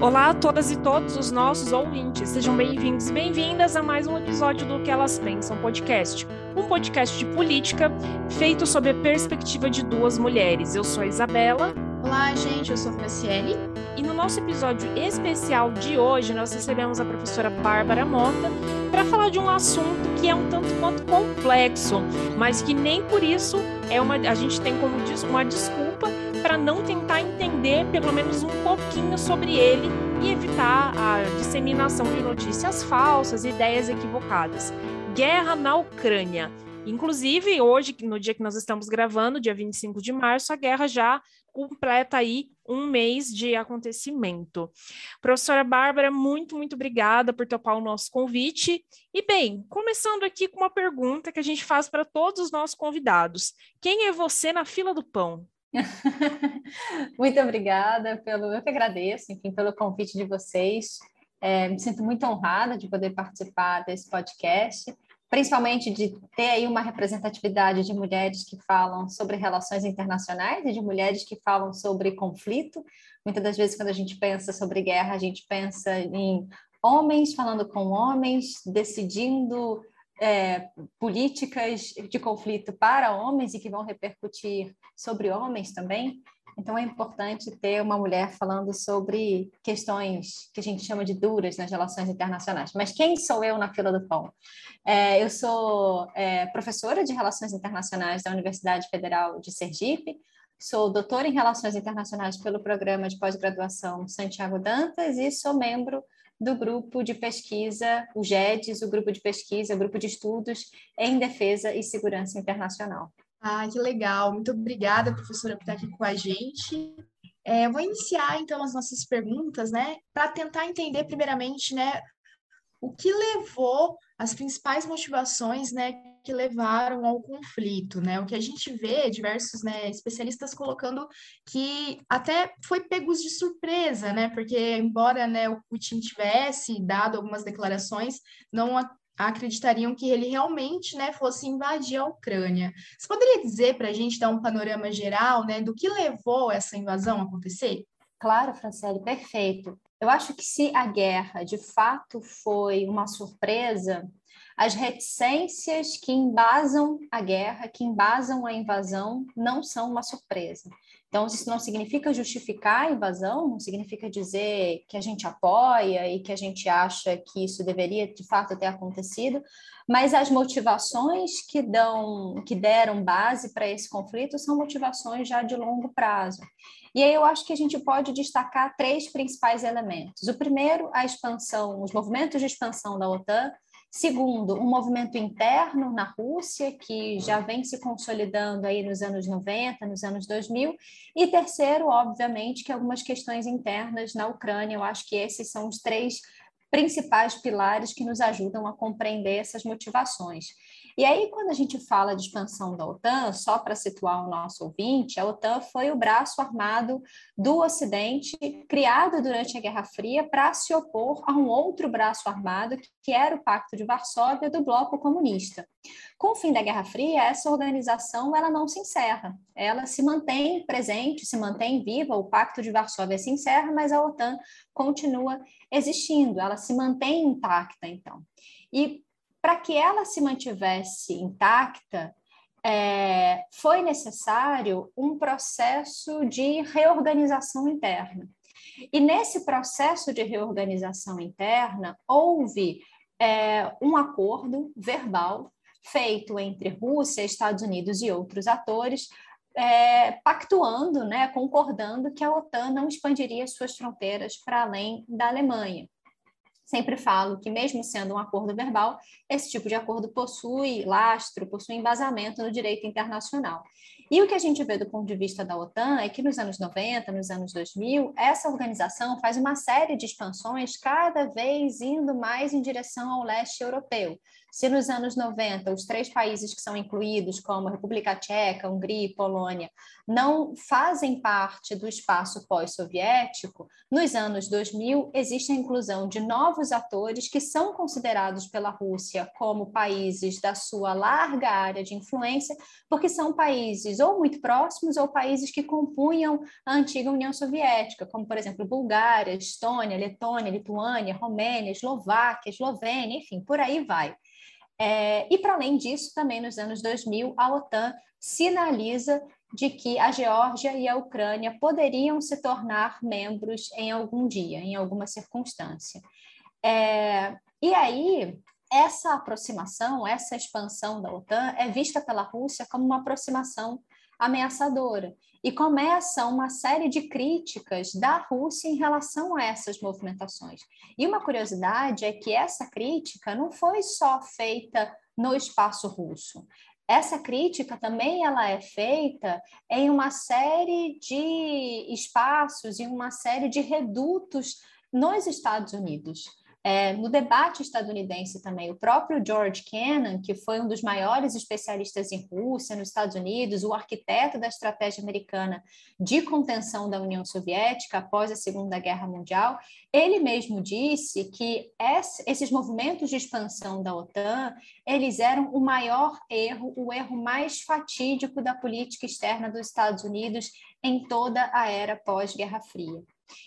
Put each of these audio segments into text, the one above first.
Olá a todas e todos os nossos ouvintes, sejam bem-vindos e bem-vindas a mais um episódio do Que Elas Pensam Podcast, um podcast de política feito sob a perspectiva de duas mulheres. Eu sou a Isabela. Olá, gente, eu sou a Franciele. E no nosso episódio especial de hoje, nós recebemos a professora Bárbara Mota para falar de um assunto que é um tanto quanto complexo, mas que nem por isso é uma, a gente tem como uma desculpa para não tentar entender pelo menos um pouquinho sobre ele e evitar a disseminação de notícias falsas, ideias equivocadas. Guerra na Ucrânia. Inclusive, hoje, no dia que nós estamos gravando, dia 25 de março, a guerra já completa aí um mês de acontecimento. Professora Bárbara, muito, muito obrigada por topar o nosso convite. E bem, começando aqui com uma pergunta que a gente faz para todos os nossos convidados: quem é você na fila do pão? muito obrigada pelo, eu que agradeço, enfim, pelo convite de vocês. É, me sinto muito honrada de poder participar desse podcast, principalmente de ter aí uma representatividade de mulheres que falam sobre relações internacionais e de mulheres que falam sobre conflito. Muitas das vezes, quando a gente pensa sobre guerra, a gente pensa em homens falando com homens, decidindo é, políticas de conflito para homens e que vão repercutir sobre homens também. Então é importante ter uma mulher falando sobre questões que a gente chama de duras nas relações internacionais. Mas quem sou eu na fila do pão? É, eu sou é, professora de Relações Internacionais da Universidade Federal de Sergipe, sou doutora em Relações Internacionais pelo programa de pós-graduação Santiago Dantas e sou membro do grupo de pesquisa, o GEDES, o grupo de pesquisa, o grupo de estudos em defesa e segurança internacional. Ah, que legal. Muito obrigada, professora, por estar aqui com a gente. É, vou iniciar, então, as nossas perguntas, né, para tentar entender, primeiramente, né, o que levou as principais motivações, né, que levaram ao conflito, né? O que a gente vê diversos, né, especialistas colocando que até foi pegos de surpresa, né? Porque embora, né, o Putin tivesse dado algumas declarações, não acreditariam que ele realmente, né, fosse invadir a Ucrânia. Você poderia dizer para a gente dar um panorama geral, né, do que levou essa invasão a acontecer? Claro, Franciele, perfeito. Eu acho que se a guerra de fato foi uma surpresa, as reticências que embasam a guerra, que embasam a invasão, não são uma surpresa. Então, isso não significa justificar a invasão, não significa dizer que a gente apoia e que a gente acha que isso deveria de fato ter acontecido, mas as motivações que dão, que deram base para esse conflito são motivações já de longo prazo. E aí eu acho que a gente pode destacar três principais elementos. O primeiro, a expansão, os movimentos de expansão da OTAN. Segundo, um movimento interno na Rússia, que já vem se consolidando aí nos anos 90, nos anos 2000. E terceiro, obviamente, que algumas questões internas na Ucrânia. Eu acho que esses são os três principais pilares que nos ajudam a compreender essas motivações. E aí, quando a gente fala de expansão da OTAN, só para situar o nosso ouvinte, a OTAN foi o braço armado do Ocidente, criado durante a Guerra Fria para se opor a um outro braço armado, que era o Pacto de Varsóvia do Bloco Comunista. Com o fim da Guerra Fria, essa organização ela não se encerra, ela se mantém presente, se mantém viva, o Pacto de Varsóvia se encerra, mas a OTAN continua existindo, ela se mantém intacta, então. E para que ela se mantivesse intacta, é, foi necessário um processo de reorganização interna. E nesse processo de reorganização interna, houve é, um acordo verbal feito entre Rússia, Estados Unidos e outros atores, é, pactuando, né, concordando que a OTAN não expandiria suas fronteiras para além da Alemanha sempre falo que, mesmo sendo um acordo verbal, esse tipo de acordo possui lastro, possui embasamento no direito internacional. E o que a gente vê do ponto de vista da OTAN é que nos anos 90, nos anos 2000, essa organização faz uma série de expansões, cada vez indo mais em direção ao leste europeu. Se nos anos 90 os três países que são incluídos, como República Tcheca, Hungria e Polônia, não fazem parte do espaço pós-soviético, nos anos 2000 existe a inclusão de novos atores que são considerados pela Rússia como países da sua larga área de influência, porque são países ou muito próximos ou países que compunham a antiga União Soviética, como, por exemplo, Bulgária, Estônia, Letônia, Lituânia, Romênia, Eslováquia, Eslovênia, enfim, por aí vai. É, e, para além disso, também nos anos 2000, a OTAN sinaliza de que a Geórgia e a Ucrânia poderiam se tornar membros em algum dia, em alguma circunstância. É, e aí, essa aproximação, essa expansão da OTAN é vista pela Rússia como uma aproximação ameaçadora. E começa uma série de críticas da Rússia em relação a essas movimentações. E uma curiosidade é que essa crítica não foi só feita no espaço russo essa crítica também ela é feita em uma série de espaços, em uma série de redutos nos Estados Unidos. É, no debate estadunidense também, o próprio George Kennan, que foi um dos maiores especialistas em Rússia nos Estados Unidos, o arquiteto da estratégia americana de contenção da União Soviética após a Segunda Guerra Mundial, ele mesmo disse que esses movimentos de expansão da OTAN, eles eram o maior erro, o erro mais fatídico da política externa dos Estados Unidos em toda a era pós-Guerra Fria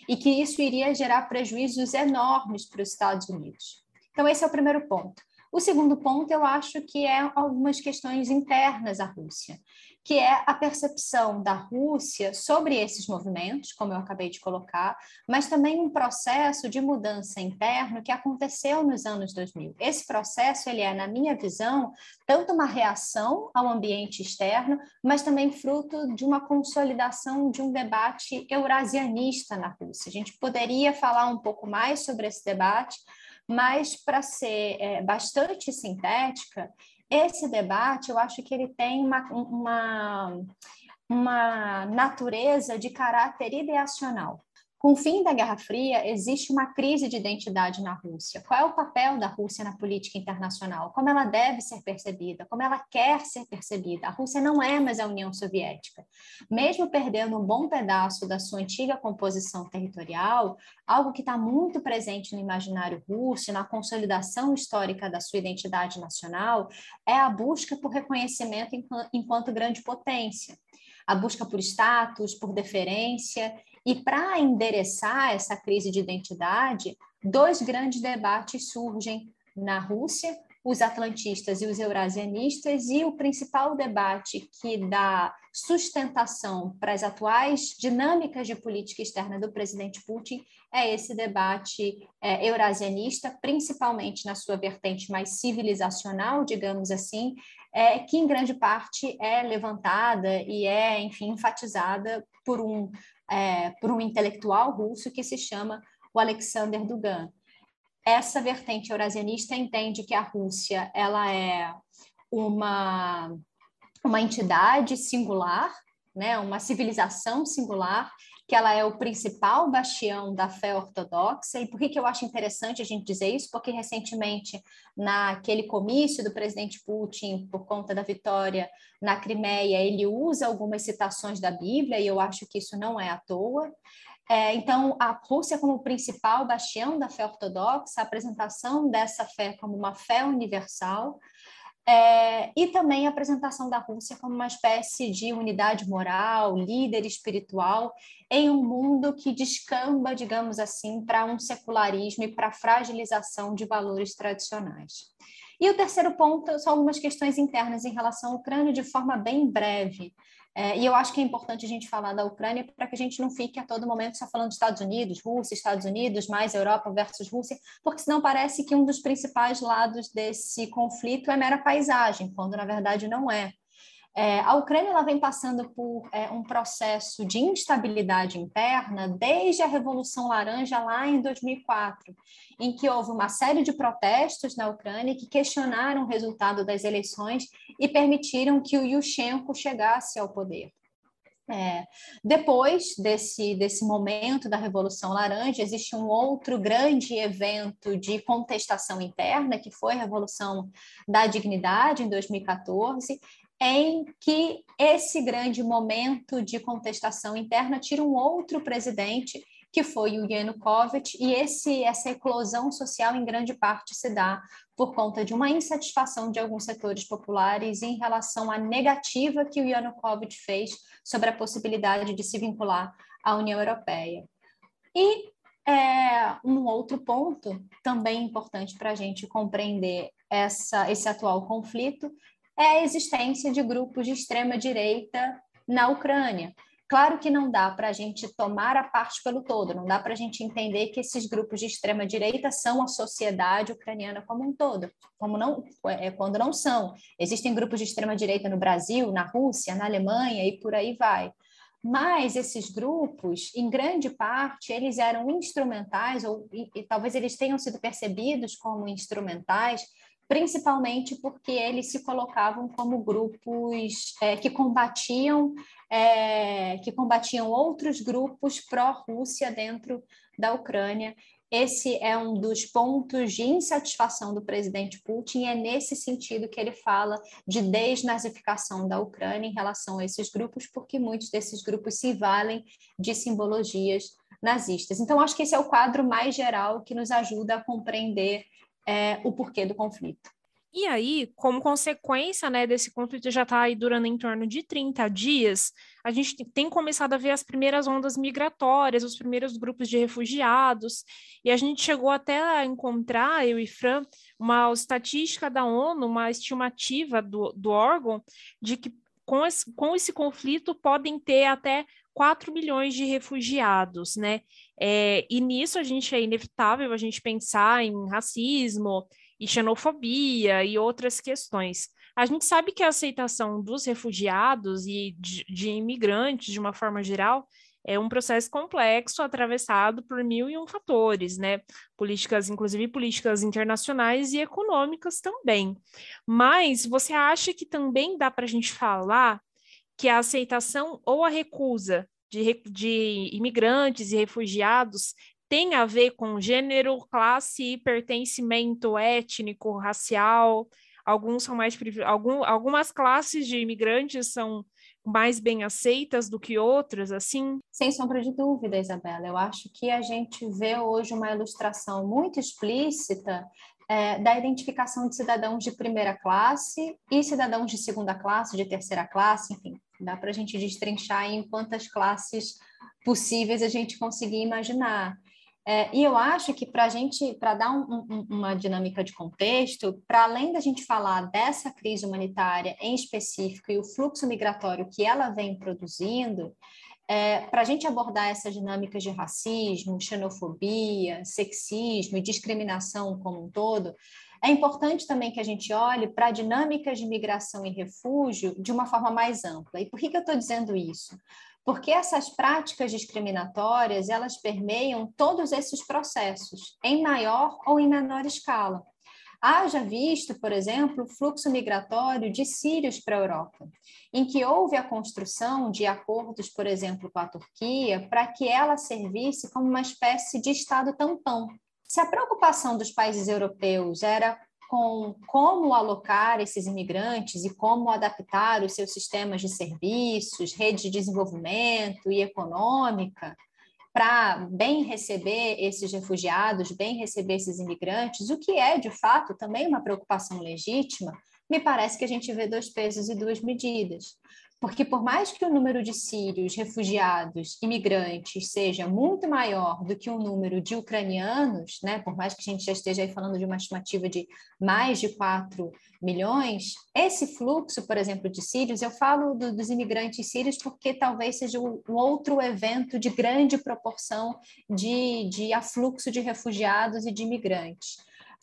e que isso iria gerar prejuízos enormes para os Estados Unidos. Então, esse é o primeiro ponto. O segundo ponto, eu acho que é algumas questões internas à Rússia, que é a percepção da Rússia sobre esses movimentos, como eu acabei de colocar, mas também um processo de mudança interno que aconteceu nos anos 2000. Esse processo, ele é, na minha visão, tanto uma reação ao ambiente externo, mas também fruto de uma consolidação de um debate eurasianista na Rússia. A gente poderia falar um pouco mais sobre esse debate, mas, para ser é, bastante sintética, esse debate eu acho que ele tem uma, uma, uma natureza de caráter ideacional. Com o fim da Guerra Fria, existe uma crise de identidade na Rússia. Qual é o papel da Rússia na política internacional? Como ela deve ser percebida? Como ela quer ser percebida? A Rússia não é mais a União Soviética. Mesmo perdendo um bom pedaço da sua antiga composição territorial, algo que está muito presente no imaginário russo, na consolidação histórica da sua identidade nacional, é a busca por reconhecimento enquanto grande potência a busca por status, por deferência e para endereçar essa crise de identidade, dois grandes debates surgem na Rússia, os atlantistas e os eurasianistas, e o principal debate que dá sustentação para as atuais dinâmicas de política externa do presidente Putin é esse debate é, eurasianista, principalmente na sua vertente mais civilizacional, digamos assim, é, que em grande parte é levantada e é, enfim, enfatizada por um é, por um intelectual russo que se chama o Alexander Dugan. Essa vertente eurasianista entende que a Rússia ela é uma, uma entidade singular, né, uma civilização singular, que ela é o principal bastião da fé ortodoxa. E por que, que eu acho interessante a gente dizer isso? Porque recentemente, naquele comício do presidente Putin, por conta da vitória na Crimeia, ele usa algumas citações da Bíblia, e eu acho que isso não é à toa. É, então, a Rússia como principal bastião da fé ortodoxa, a apresentação dessa fé como uma fé universal, é, e também a apresentação da Rússia como uma espécie de unidade moral, líder espiritual, em um mundo que descamba, digamos assim, para um secularismo e para a fragilização de valores tradicionais. E o terceiro ponto são algumas questões internas em relação à Ucrânia, de forma bem breve. É, e eu acho que é importante a gente falar da Ucrânia para que a gente não fique a todo momento só falando Estados Unidos, Rússia, Estados Unidos, mais Europa versus Rússia, porque senão parece que um dos principais lados desse conflito é mera paisagem, quando na verdade não é. É, a Ucrânia ela vem passando por é, um processo de instabilidade interna desde a Revolução Laranja lá em 2004, em que houve uma série de protestos na Ucrânia que questionaram o resultado das eleições e permitiram que o Yushchenko chegasse ao poder. É, depois desse, desse momento da Revolução Laranja, existe um outro grande evento de contestação interna, que foi a Revolução da Dignidade, em 2014, em que esse grande momento de contestação interna tira um outro presidente que foi o Yanukovych, e esse, essa eclosão social, em grande parte, se dá por conta de uma insatisfação de alguns setores populares em relação à negativa que o Yanukovych fez sobre a possibilidade de se vincular à União Europeia. E é, um outro ponto também importante para a gente compreender essa, esse atual conflito é a existência de grupos de extrema-direita na Ucrânia. Claro que não dá para a gente tomar a parte pelo todo, não dá para a gente entender que esses grupos de extrema direita são a sociedade ucraniana como um todo, como não é, quando não são. Existem grupos de extrema direita no Brasil, na Rússia, na Alemanha e por aí vai. Mas esses grupos, em grande parte, eles eram instrumentais, ou e, e talvez eles tenham sido percebidos como instrumentais principalmente porque eles se colocavam como grupos é, que combatiam é, que combatiam outros grupos pró-Rússia dentro da Ucrânia. Esse é um dos pontos de insatisfação do presidente Putin, é nesse sentido que ele fala de desnazificação da Ucrânia em relação a esses grupos, porque muitos desses grupos se valem de simbologias nazistas. Então, acho que esse é o quadro mais geral que nos ajuda a compreender é, o porquê do conflito. E aí, como consequência né, desse conflito já está aí durando em torno de 30 dias, a gente tem começado a ver as primeiras ondas migratórias, os primeiros grupos de refugiados, e a gente chegou até a encontrar, eu e Fran, uma estatística da ONU, uma estimativa do, do órgão, de que com esse, com esse conflito podem ter até 4 milhões de refugiados, né? É, e nisso a gente é inevitável a gente pensar em racismo e xenofobia e outras questões. A gente sabe que a aceitação dos refugiados e de, de imigrantes, de uma forma geral, é um processo complexo, atravessado por mil e um fatores, né? Políticas, inclusive políticas internacionais e econômicas também. Mas você acha que também dá para a gente falar que a aceitação ou a recusa de, de imigrantes e refugiados tem a ver com gênero, classe, pertencimento étnico, racial. Alguns são mais algum, algumas classes de imigrantes são mais bem aceitas do que outras, assim? Sem sombra de dúvida, Isabela. Eu acho que a gente vê hoje uma ilustração muito explícita é, da identificação de cidadãos de primeira classe e cidadãos de segunda classe, de terceira classe, enfim, dá para a gente destrinchar em quantas classes possíveis a gente conseguir imaginar. É, e eu acho que para a gente, para dar um, um, uma dinâmica de contexto, para além da gente falar dessa crise humanitária em específico e o fluxo migratório que ela vem produzindo, é, para a gente abordar essas dinâmicas de racismo, xenofobia, sexismo e discriminação como um todo, é importante também que a gente olhe para dinâmicas de migração e refúgio de uma forma mais ampla. E por que, que eu estou dizendo isso? Porque essas práticas discriminatórias, elas permeiam todos esses processos, em maior ou em menor escala. Haja visto, por exemplo, o fluxo migratório de sírios para a Europa, em que houve a construção de acordos, por exemplo, com a Turquia, para que ela servisse como uma espécie de Estado tampão. Se a preocupação dos países europeus era com como alocar esses imigrantes e como adaptar os seus sistemas de serviços, rede de desenvolvimento e econômica, para bem receber esses refugiados, bem receber esses imigrantes, o que é, de fato, também uma preocupação legítima, me parece que a gente vê dois pesos e duas medidas. Porque, por mais que o número de sírios, refugiados, imigrantes seja muito maior do que o número de ucranianos, né, por mais que a gente já esteja aí falando de uma estimativa de mais de 4 milhões, esse fluxo, por exemplo, de sírios, eu falo do, dos imigrantes sírios porque talvez seja um outro evento de grande proporção de, de afluxo de refugiados e de imigrantes.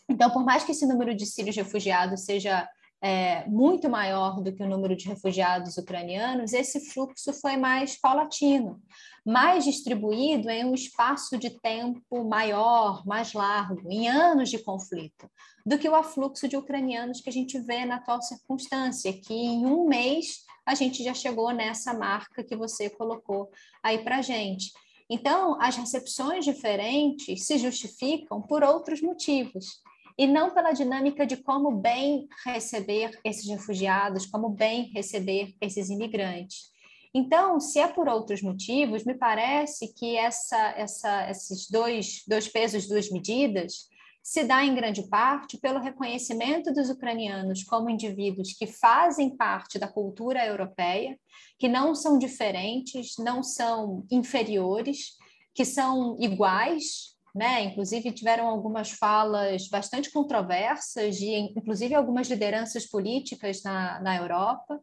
Então, por mais que esse número de sírios refugiados seja é, muito maior do que o número de refugiados ucranianos, esse fluxo foi mais paulatino, mais distribuído em um espaço de tempo maior, mais largo, em anos de conflito, do que o afluxo de ucranianos que a gente vê na atual circunstância, que em um mês a gente já chegou nessa marca que você colocou aí para gente. Então, as recepções diferentes se justificam por outros motivos e não pela dinâmica de como bem receber esses refugiados, como bem receber esses imigrantes. Então, se é por outros motivos, me parece que essa, essa, esses dois, dois pesos, duas medidas, se dá em grande parte pelo reconhecimento dos ucranianos como indivíduos que fazem parte da cultura europeia, que não são diferentes, não são inferiores, que são iguais, né? Inclusive tiveram algumas falas bastante controversas e inclusive algumas lideranças políticas na, na Europa.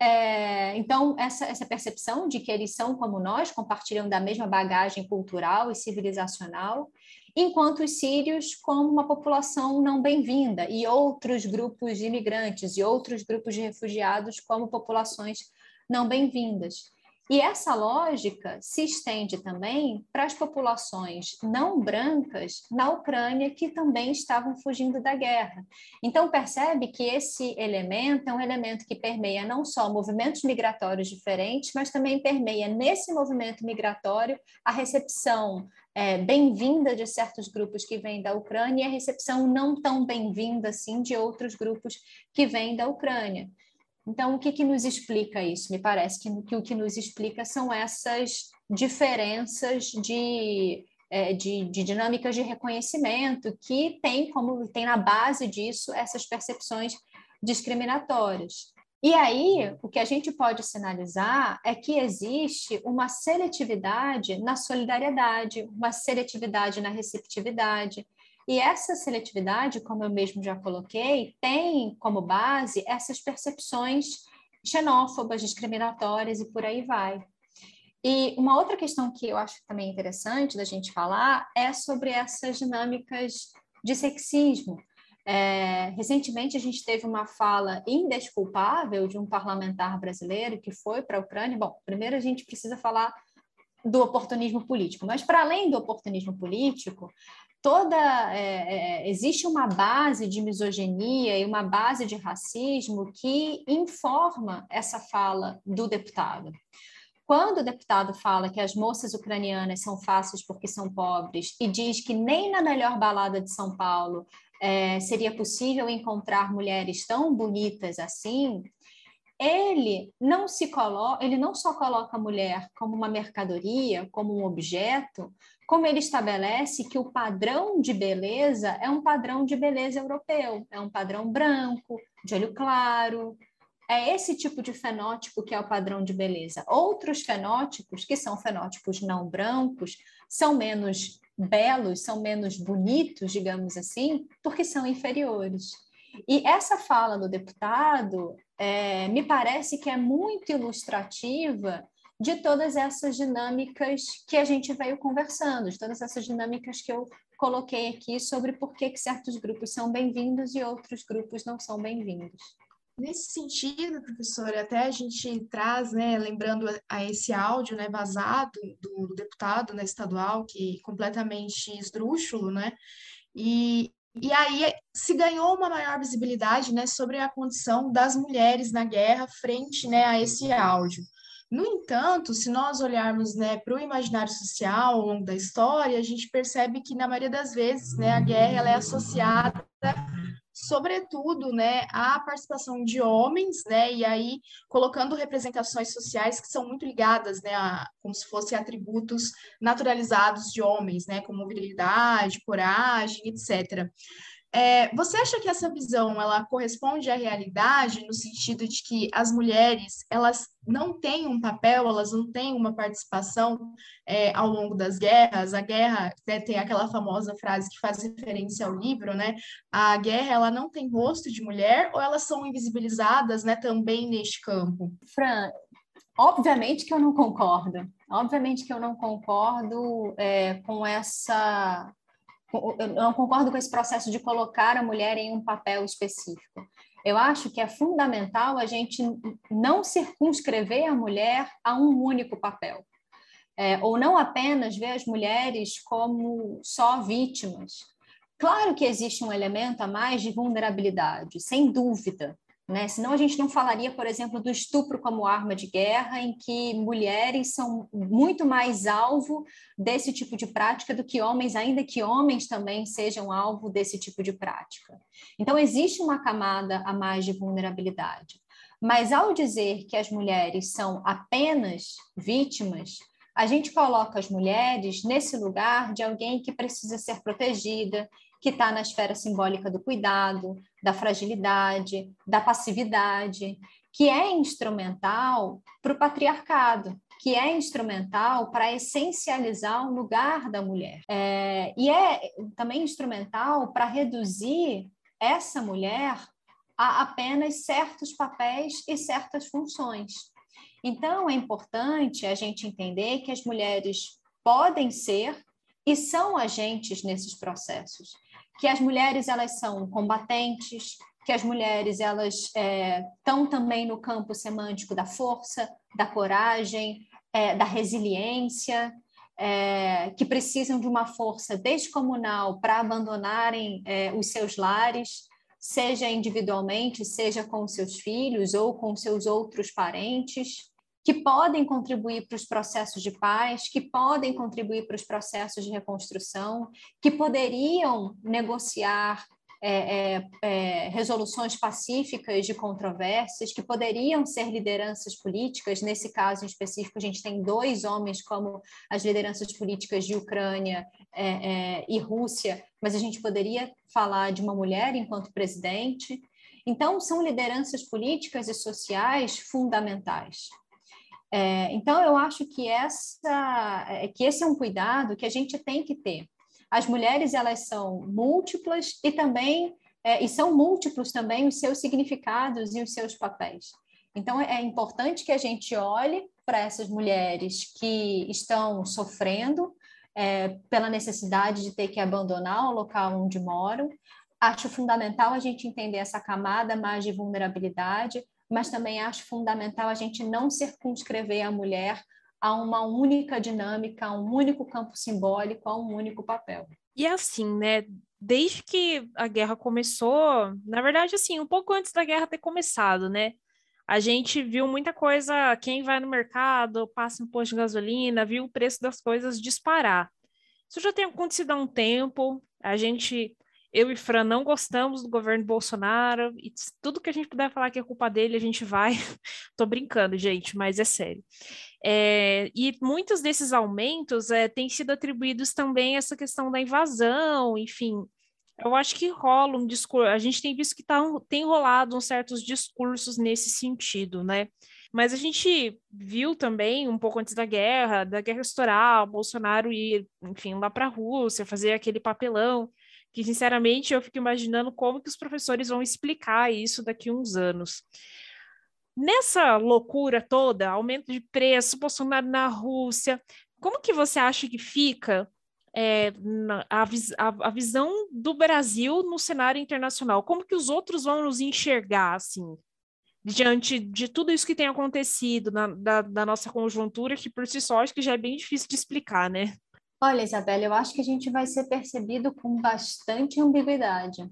É, então, essa, essa percepção de que eles são como nós, compartilham da mesma bagagem cultural e civilizacional, enquanto os sírios como uma população não bem-vinda e outros grupos de imigrantes e outros grupos de refugiados como populações não bem-vindas. E essa lógica se estende também para as populações não brancas na Ucrânia que também estavam fugindo da guerra. Então, percebe que esse elemento é um elemento que permeia não só movimentos migratórios diferentes, mas também permeia nesse movimento migratório a recepção é, bem-vinda de certos grupos que vêm da Ucrânia e a recepção não tão bem-vinda assim de outros grupos que vêm da Ucrânia. Então, o que, que nos explica isso? Me parece que, que o que nos explica são essas diferenças de, é, de, de, dinâmicas de reconhecimento que tem como tem na base disso essas percepções discriminatórias. E aí, o que a gente pode sinalizar é que existe uma seletividade na solidariedade, uma seletividade na receptividade, e essa seletividade, como eu mesmo já coloquei, tem como base essas percepções xenófobas, discriminatórias e por aí vai. E uma outra questão que eu acho também interessante da gente falar é sobre essas dinâmicas de sexismo. É, recentemente a gente teve uma fala indesculpável de um parlamentar brasileiro que foi para a Ucrânia. Bom, primeiro a gente precisa falar do oportunismo político, mas para além do oportunismo político, toda é, é, existe uma base de misoginia e uma base de racismo que informa essa fala do deputado. Quando o deputado fala que as moças ucranianas são fáceis porque são pobres e diz que nem na melhor balada de São Paulo é, seria possível encontrar mulheres tão bonitas assim, ele não se coloca, ele não só coloca a mulher como uma mercadoria, como um objeto, como ele estabelece que o padrão de beleza é um padrão de beleza europeu, é um padrão branco, de olho claro. É esse tipo de fenótipo que é o padrão de beleza. Outros fenótipos, que são fenótipos não brancos, são menos belos, são menos bonitos, digamos assim, porque são inferiores. E essa fala do deputado é, me parece que é muito ilustrativa de todas essas dinâmicas que a gente veio conversando, de todas essas dinâmicas que eu coloquei aqui sobre por que, que certos grupos são bem-vindos e outros grupos não são bem-vindos. Nesse sentido, professora, até a gente traz, né, lembrando a esse áudio, né, vazado do, do deputado, né, estadual, que completamente esdrúxulo, né, e, e aí se ganhou uma maior visibilidade, né, sobre a condição das mulheres na guerra frente, né, a esse áudio. No entanto, se nós olharmos né, para o imaginário social ao longo da história, a gente percebe que, na maioria das vezes, né, a guerra ela é associada, sobretudo, né, à participação de homens, né, e aí colocando representações sociais que são muito ligadas né, a, como se fossem atributos naturalizados de homens, né, como virilidade, coragem, etc. É, você acha que essa visão ela corresponde à realidade no sentido de que as mulheres elas não têm um papel, elas não têm uma participação é, ao longo das guerras? A guerra né, tem aquela famosa frase que faz referência ao livro, né? A guerra ela não tem rosto de mulher ou elas são invisibilizadas, né? Também neste campo. Fran, obviamente que eu não concordo. Obviamente que eu não concordo é, com essa eu não concordo com esse processo de colocar a mulher em um papel específico. Eu acho que é fundamental a gente não circunscrever a mulher a um único papel. É, ou não apenas ver as mulheres como só vítimas. Claro que existe um elemento a mais de vulnerabilidade, sem dúvida, né? Senão a gente não falaria, por exemplo, do estupro como arma de guerra, em que mulheres são muito mais alvo desse tipo de prática do que homens, ainda que homens também sejam alvo desse tipo de prática. Então, existe uma camada a mais de vulnerabilidade. Mas ao dizer que as mulheres são apenas vítimas, a gente coloca as mulheres nesse lugar de alguém que precisa ser protegida, que está na esfera simbólica do cuidado, da fragilidade, da passividade, que é instrumental para o patriarcado, que é instrumental para essencializar o lugar da mulher. É, e é também instrumental para reduzir essa mulher a apenas certos papéis e certas funções. Então, é importante a gente entender que as mulheres podem ser e são agentes nesses processos, que as mulheres elas são combatentes, que as mulheres elas estão é, também no campo semântico da força, da coragem, é, da resiliência, é, que precisam de uma força descomunal para abandonarem é, os seus lares, seja individualmente, seja com seus filhos ou com seus outros parentes que podem contribuir para os processos de paz, que podem contribuir para os processos de reconstrução, que poderiam negociar é, é, é, resoluções pacíficas de controvérsias, que poderiam ser lideranças políticas. Nesse caso em específico, a gente tem dois homens como as lideranças políticas de Ucrânia é, é, e Rússia, mas a gente poderia falar de uma mulher enquanto presidente. Então, são lideranças políticas e sociais fundamentais. É, então, eu acho que, essa, é, que esse é um cuidado que a gente tem que ter. As mulheres, elas são múltiplas e também, é, e são múltiplos também os seus significados e os seus papéis. Então, é importante que a gente olhe para essas mulheres que estão sofrendo é, pela necessidade de ter que abandonar o local onde moram. Acho fundamental a gente entender essa camada mais de vulnerabilidade, mas também acho fundamental a gente não circunscrever a mulher a uma única dinâmica, a um único campo simbólico, a um único papel. E assim, né? Desde que a guerra começou, na verdade, assim, um pouco antes da guerra ter começado, né? A gente viu muita coisa, quem vai no mercado, passa um posto de gasolina, viu o preço das coisas disparar. Isso já tem acontecido há um tempo, a gente eu e Fran não gostamos do governo Bolsonaro, e tudo que a gente puder falar que é culpa dele, a gente vai. Tô brincando, gente, mas é sério. É, e muitos desses aumentos é, têm sido atribuídos também a essa questão da invasão, enfim. Eu acho que rola um discurso, a gente tem visto que tá, tem rolado uns certos discursos nesse sentido, né? Mas a gente viu também, um pouco antes da guerra, da guerra estourar, Bolsonaro ir, enfim, lá para a Rússia, fazer aquele papelão que sinceramente eu fico imaginando como que os professores vão explicar isso daqui a uns anos. Nessa loucura toda, aumento de preço, Bolsonaro na Rússia, como que você acha que fica é, a, a, a, visão do Brasil no cenário internacional? Como que os outros vão nos enxergar, assim, diante de tudo isso que tem acontecido na, da, da nossa conjuntura, que por si só acho que já é bem difícil de explicar, né? Olha, Isabela, eu acho que a gente vai ser percebido com bastante ambiguidade,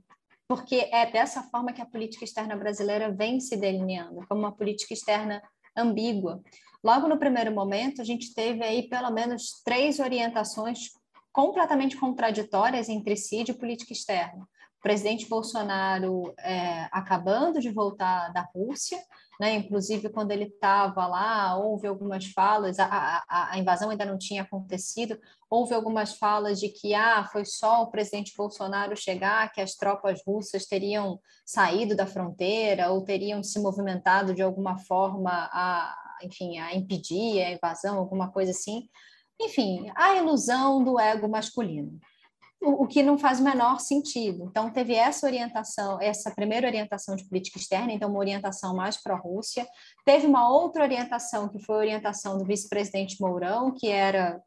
porque é dessa forma que a política externa brasileira vem se delineando, como uma política externa ambígua. Logo no primeiro momento, a gente teve aí pelo menos três orientações completamente contraditórias entre si de política externa. Presidente Bolsonaro é, acabando de voltar da Rússia, né? Inclusive, quando ele estava lá, houve algumas falas, a, a, a, invasão ainda não tinha acontecido, houve algumas falas de que ah, foi só o presidente Bolsonaro chegar que as tropas russas teriam saído da fronteira ou teriam se movimentado de alguma forma a, enfim, a impedir a invasão, alguma coisa assim. Enfim, a ilusão do ego masculino o, que não faz o menor sentido. Então, teve essa orientação, essa primeira orientação de política externa, então, uma orientação mais pró-Rússia. Teve uma outra orientação, que foi a orientação do vice-presidente Mourão, que era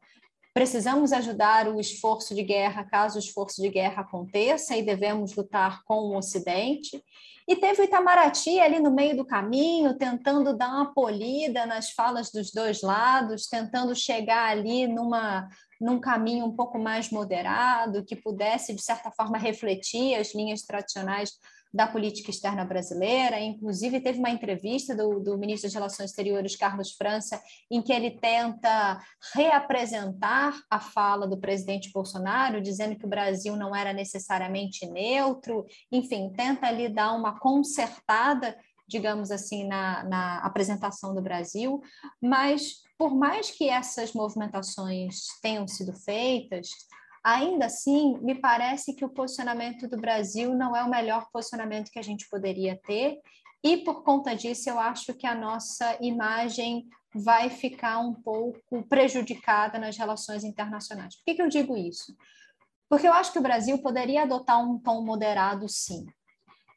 precisamos ajudar o esforço de guerra caso o esforço de guerra aconteça e devemos lutar com o Ocidente. E teve o Itamaraty ali no meio do caminho, tentando dar uma polida nas falas dos dois lados, tentando chegar ali numa num caminho um pouco mais moderado, que pudesse, de certa forma, refletir as linhas tradicionais da política externa brasileira. Inclusive, teve uma entrevista do, do, ministro das Relações Exteriores, Carlos França, em que ele tenta reapresentar a fala do presidente Bolsonaro, dizendo que o Brasil não era necessariamente neutro, enfim, tenta ali dar uma consertada digamos assim, na, na apresentação do Brasil, mas por mais que essas movimentações tenham sido feitas, ainda assim, me parece que o posicionamento do Brasil não é o melhor posicionamento que a gente poderia ter, e por conta disso, eu acho que a nossa imagem vai ficar um pouco prejudicada nas relações internacionais. Por que, que eu digo isso? Porque eu acho que o Brasil poderia adotar um tom moderado, sim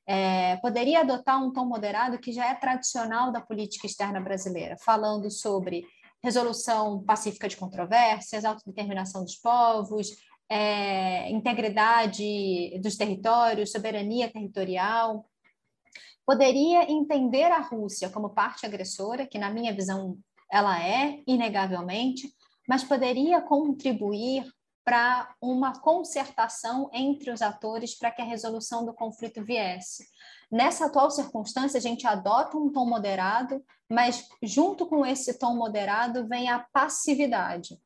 é, poderia adotar um tom moderado que já é tradicional da política externa brasileira, falando sobre resolução pacífica de controvérsias, autodeterminação dos povos, é, integridade dos territórios, soberania territorial. Poderia entender a Rússia como parte agressora, que na minha visão ela é, inegavelmente, mas poderia contribuir para uma concertação entre os atores para que a resolução do conflito viesse. Nessa atual circunstância, a gente adota um tom moderado, mas junto com esse tom moderado vem a passividade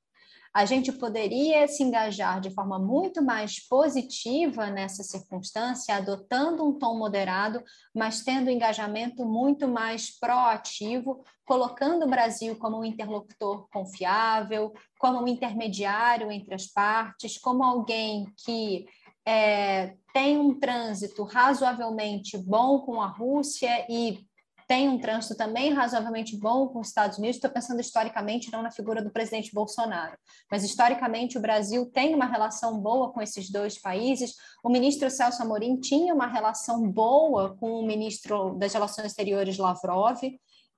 a gente poderia se engajar de forma muito mais positiva nessa circunstância, adotando um tom moderado, mas tendo um engajamento muito mais proativo, colocando o Brasil como um interlocutor confiável, como um intermediário entre as partes, como alguém que é, tem um trânsito razoavelmente bom com a Rússia e tem um trânsito também razoavelmente bom com os Estados Unidos. Estou pensando historicamente, não na figura do presidente Bolsonaro, mas historicamente o Brasil tem uma relação boa com esses dois países. O ministro Celso Amorim tinha uma relação boa com o ministro das Relações Exteriores Lavrov.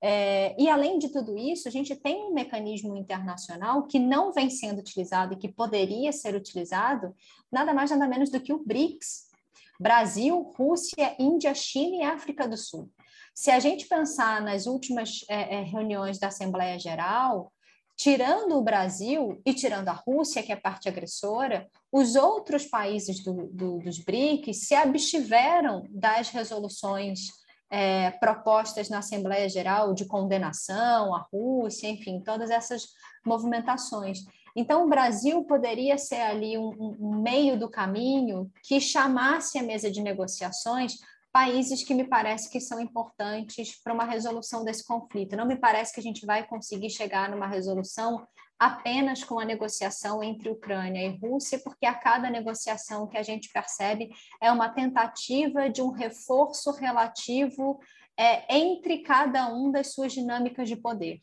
É, e além de tudo isso, a gente tem um mecanismo internacional que não vem sendo utilizado e que poderia ser utilizado, nada mais nada menos do que o BRICS. Brasil, Rússia, Índia, China e África do Sul. Se a gente pensar nas últimas é, é, reuniões da Assembleia Geral, tirando o Brasil e tirando a Rússia, que é parte agressora, os outros países do, do, dos BRICS se abstiveram das resoluções é, propostas na Assembleia Geral de condenação à Rússia, enfim, todas essas movimentações. Então, o Brasil poderia ser ali um, um meio do caminho que chamasse a mesa de negociações países que me parece que são importantes para uma resolução desse conflito. Não me parece que a gente vai conseguir chegar numa resolução apenas com a negociação entre Ucrânia e Rússia, porque a cada negociação que a gente percebe é uma tentativa de um reforço relativo é, entre cada um das suas dinâmicas de poder.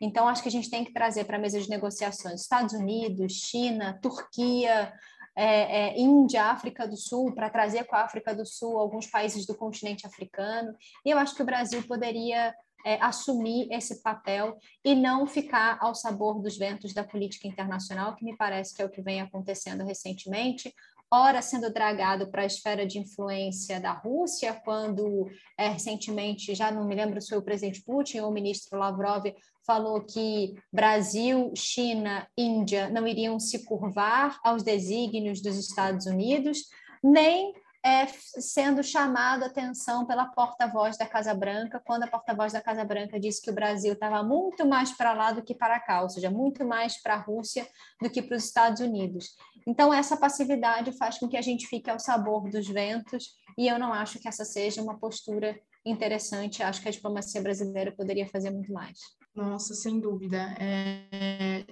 Então, acho que a gente tem que trazer para a mesa de negociações Estados Unidos, China, Turquia, é, é, Índia, África do Sul, para trazer com a África do Sul alguns países do continente africano. E eu acho que o Brasil poderia é, assumir esse papel e não ficar ao sabor dos ventos da política internacional, que me parece que é o que vem acontecendo recentemente, ora sendo dragado para a esfera de influência da Rússia, quando é, recentemente, já não me lembro se foi o presidente Putin ou o ministro Lavrov falou que Brasil, China, Índia não iriam se curvar aos desígnios dos Estados Unidos, nem é, sendo chamado a atenção pela porta-voz da Casa Branca, quando a porta-voz da Casa Branca disse que o Brasil estava muito mais para lá do que para cá, ou seja, muito mais para a Rússia do que para os Estados Unidos. Então, essa passividade faz com que a gente fique ao sabor dos ventos, e eu não acho que essa seja uma postura interessante. Acho que a diplomacia brasileira poderia fazer muito mais. Nossa, sem dúvida. É,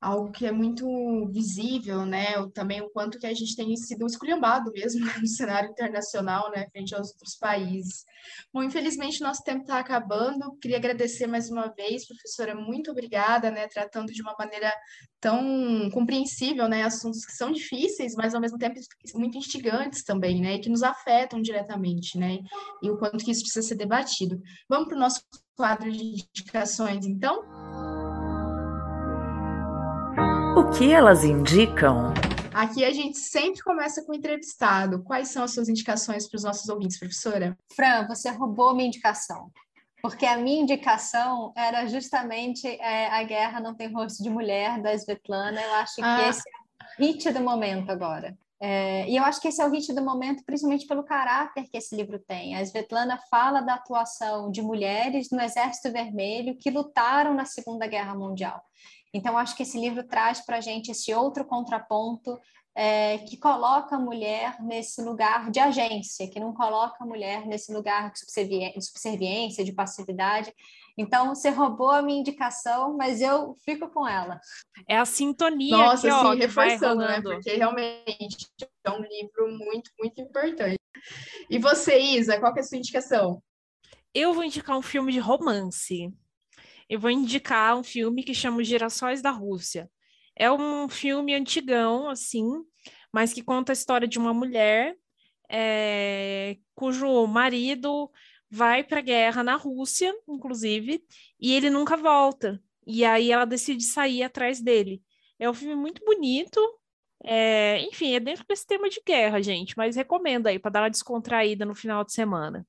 algo que é muito visível, né? Também o quanto que a gente tem sido esculhambado mesmo no cenário internacional, né, frente aos outros países. Bom, infelizmente nosso tempo está acabando. Queria agradecer mais uma vez, professora, muito obrigada, né, tratando de uma maneira tão compreensível, né, assuntos que são difíceis, mas ao mesmo tempo muito instigantes também, né, e que nos afetam diretamente, né, e o quanto que isso precisa ser debatido. Vamos para o nosso quadro de indicações, então? O que elas indicam? Aqui a gente sempre começa com o entrevistado. Quais são as suas indicações para os nossos ouvintes, professora? Fran, você roubou minha indicação. Porque a minha indicação era justamente é, A Guerra Não Tem Rosto de Mulher, da Svetlana. Eu acho que ah. esse é o hit do momento agora. É, e eu acho que esse é o hit do momento, principalmente pelo caráter que esse livro tem. A Svetlana fala da atuação de mulheres no Exército Vermelho que lutaram na Segunda Guerra Mundial. Então, acho que esse livro traz para a gente esse outro contraponto é, que coloca a mulher nesse lugar de agência, que não coloca a mulher nesse lugar de, subservi de subserviência, de passividade. Então, você roubou a minha indicação, mas eu fico com ela. É a sintonia Nossa, que, ó, sim, reforçando, né? Porque realmente é um livro muito, muito importante. E você, Isa, qual que é a sua indicação? Eu vou indicar um filme de romance. Eu vou indicar um filme que chama Girassóis da Rússia. É um filme antigão, assim, mas que conta a história de uma mulher é, cujo marido vai para a guerra na Rússia, inclusive, e ele nunca volta. E aí ela decide sair atrás dele. É um filme muito bonito. é, enfim, é dentro desse tema de guerra, gente, mas recomendo aí para dar uma descontraída no final de semana.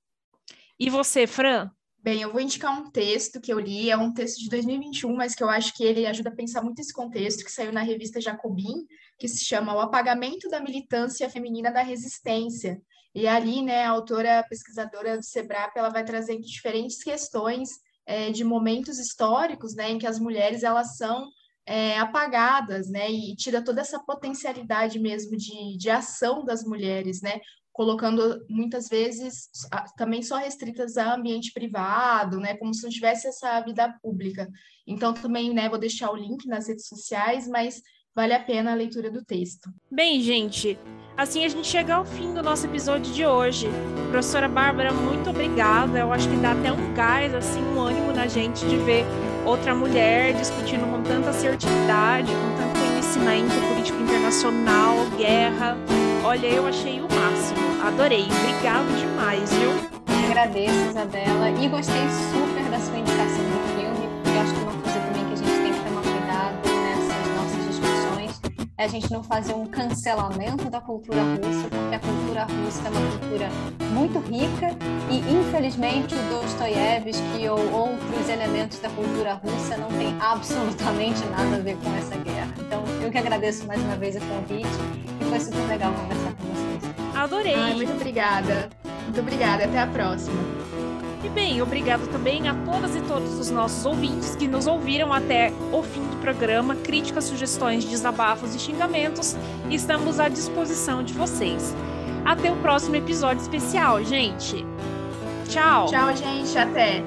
E você, Fran? Bem, eu vou indicar um texto que eu li, é um texto de 2021, mas que eu acho que ele ajuda a pensar muito esse contexto, que saiu na revista Jacobin, que se chama O Apagamento da Militância Feminina da Resistência. E ali, né, a autora pesquisadora do SEBRAP, ela vai trazendo diferentes questões é, de momentos históricos, né, em que as mulheres, elas são é, apagadas, né, e tira toda essa potencialidade mesmo de, de ação das mulheres, né, colocando muitas vezes também só restritas a ambiente privado, né, como se não tivesse essa vida pública. Então também, né, vou deixar o link nas redes sociais, mas vale a pena a leitura do texto. Bem, gente, assim a gente chega ao fim do nosso episódio de hoje. Professora Bárbara, muito obrigada. Eu acho que dá até um gás, assim, um ânimo na gente de ver outra mulher discutindo com tanta assertividade, com tanto conhecimento político internacional, guerra. Olha, eu achei o máximo. Adorei. Obrigado demais, viu? Agradeço, Isabela, e gostei super da sua indicação do filme, porque acho que uma coisa também que a gente tem que tomar cuidado nessas nossas discussões é a gente não fazer um cancelamento da cultura russa, porque a cultura russa é uma cultura muito rica e, infelizmente, o Dostoiévski ou outros elementos da cultura russa não têm absolutamente nada a ver com essa guerra. Então, eu que agradeço mais uma vez o convite e foi super legal conversar com vocês. Adorei. Ai, muito obrigada. Muito obrigada. Até a próxima. E bem, obrigado também a todas e todos os nossos ouvintes que nos ouviram até o fim do programa. Críticas, sugestões, desabafos e xingamentos, estamos à disposição de vocês. Até o próximo episódio especial, gente. Tchau. Tchau, gente. Até.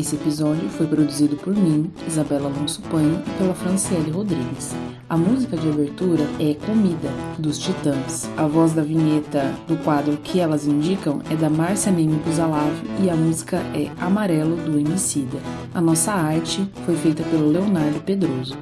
Esse episódio foi produzido por mim, Isabela Alonso Panho, e pela Franciele Rodrigues. A música de abertura é Comida, dos Titãs. A voz da vinheta do quadro Que Elas Indicam é da Márcia Neme Buzalav e a música é Amarelo, do Emicida. A nossa arte foi feita pelo Leonardo Pedroso.